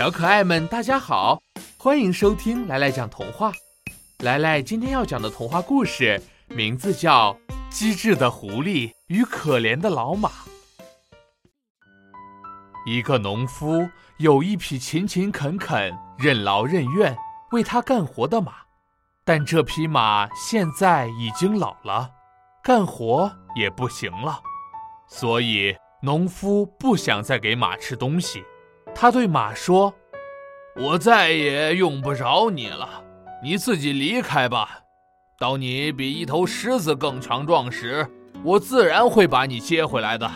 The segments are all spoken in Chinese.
小可爱们，大家好，欢迎收听来来讲童话。来来今天要讲的童话故事名字叫《机智的狐狸与可怜的老马》。一个农夫有一匹勤勤恳恳、任劳任怨为他干活的马，但这匹马现在已经老了，干活也不行了，所以农夫不想再给马吃东西。他对马说：“我再也用不着你了，你自己离开吧。当你比一头狮子更强壮时，我自然会把你接回来的。”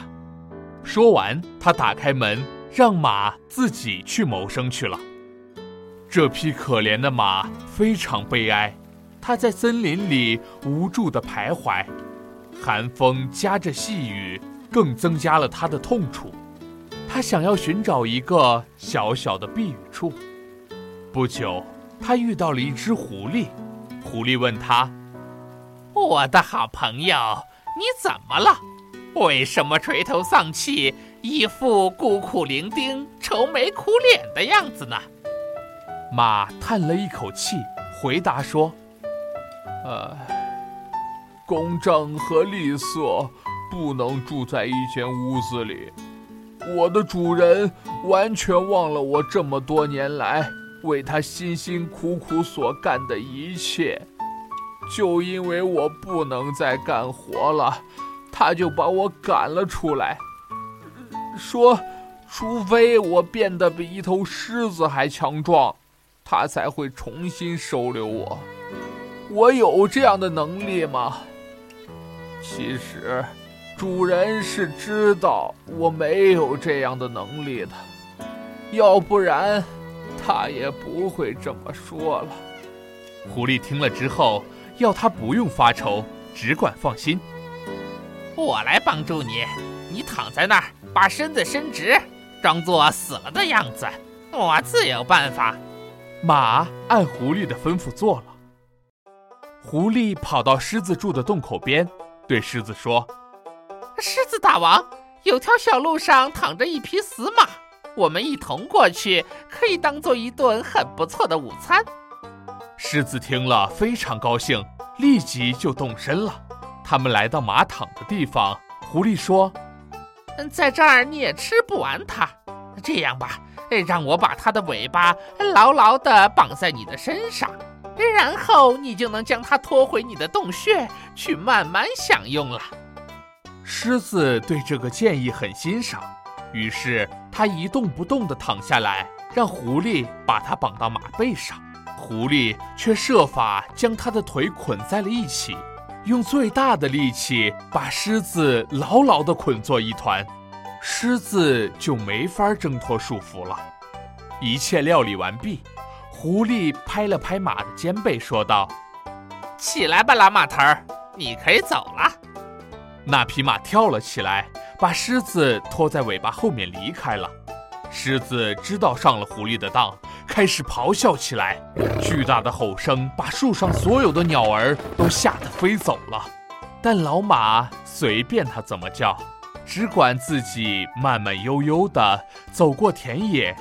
说完，他打开门，让马自己去谋生去了。这匹可怜的马非常悲哀，它在森林里无助地徘徊，寒风夹着细雨，更增加了它的痛楚。他想要寻找一个小小的避雨处。不久，他遇到了一只狐狸。狐狸问他：“我的好朋友，你怎么了？为什么垂头丧气，一副孤苦伶仃、愁眉苦脸的样子呢？”马叹了一口气，回答说：“呃，公正和利索不能住在一间屋子里。”我的主人完全忘了我这么多年来为他辛辛苦苦所干的一切，就因为我不能再干活了，他就把我赶了出来，说，除非我变得比一头狮子还强壮，他才会重新收留我。我有这样的能力吗？其实。主人是知道我没有这样的能力的，要不然他也不会这么说了。狐狸听了之后，要他不用发愁，只管放心。我来帮助你，你躺在那儿，把身子伸直，装作死了的样子，我自有办法。马按狐狸的吩咐做了。狐狸跑到狮子住的洞口边，对狮子说。狮子大王，有条小路上躺着一匹死马，我们一同过去，可以当做一顿很不错的午餐。狮子听了非常高兴，立即就动身了。他们来到马躺的地方，狐狸说：“嗯，在这儿你也吃不完它。这样吧，让我把它的尾巴牢牢地绑在你的身上，然后你就能将它拖回你的洞穴去慢慢享用了。”狮子对这个建议很欣赏，于是他一动不动地躺下来，让狐狸把它绑到马背上。狐狸却设法将他的腿捆在了一起，用最大的力气把狮子牢牢地捆作一团，狮子就没法挣脱束缚了。一切料理完毕，狐狸拍了拍马的肩背，说道：“起来吧，老马头儿，你可以走了。”那匹马跳了起来，把狮子拖在尾巴后面离开了。狮子知道上了狐狸的当，开始咆哮起来，巨大的吼声把树上所有的鸟儿都吓得飞走了。但老马随便它怎么叫，只管自己慢慢悠悠地走过田野，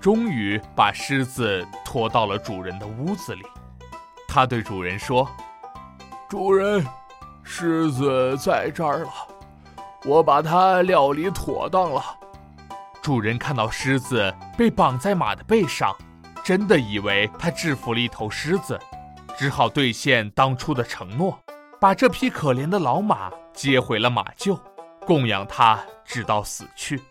终于把狮子拖到了主人的屋子里。他对主人说：“主人。”狮子在这儿了，我把它料理妥当了。主人看到狮子被绑在马的背上，真的以为他制服了一头狮子，只好兑现当初的承诺，把这匹可怜的老马接回了马厩，供养它直到死去。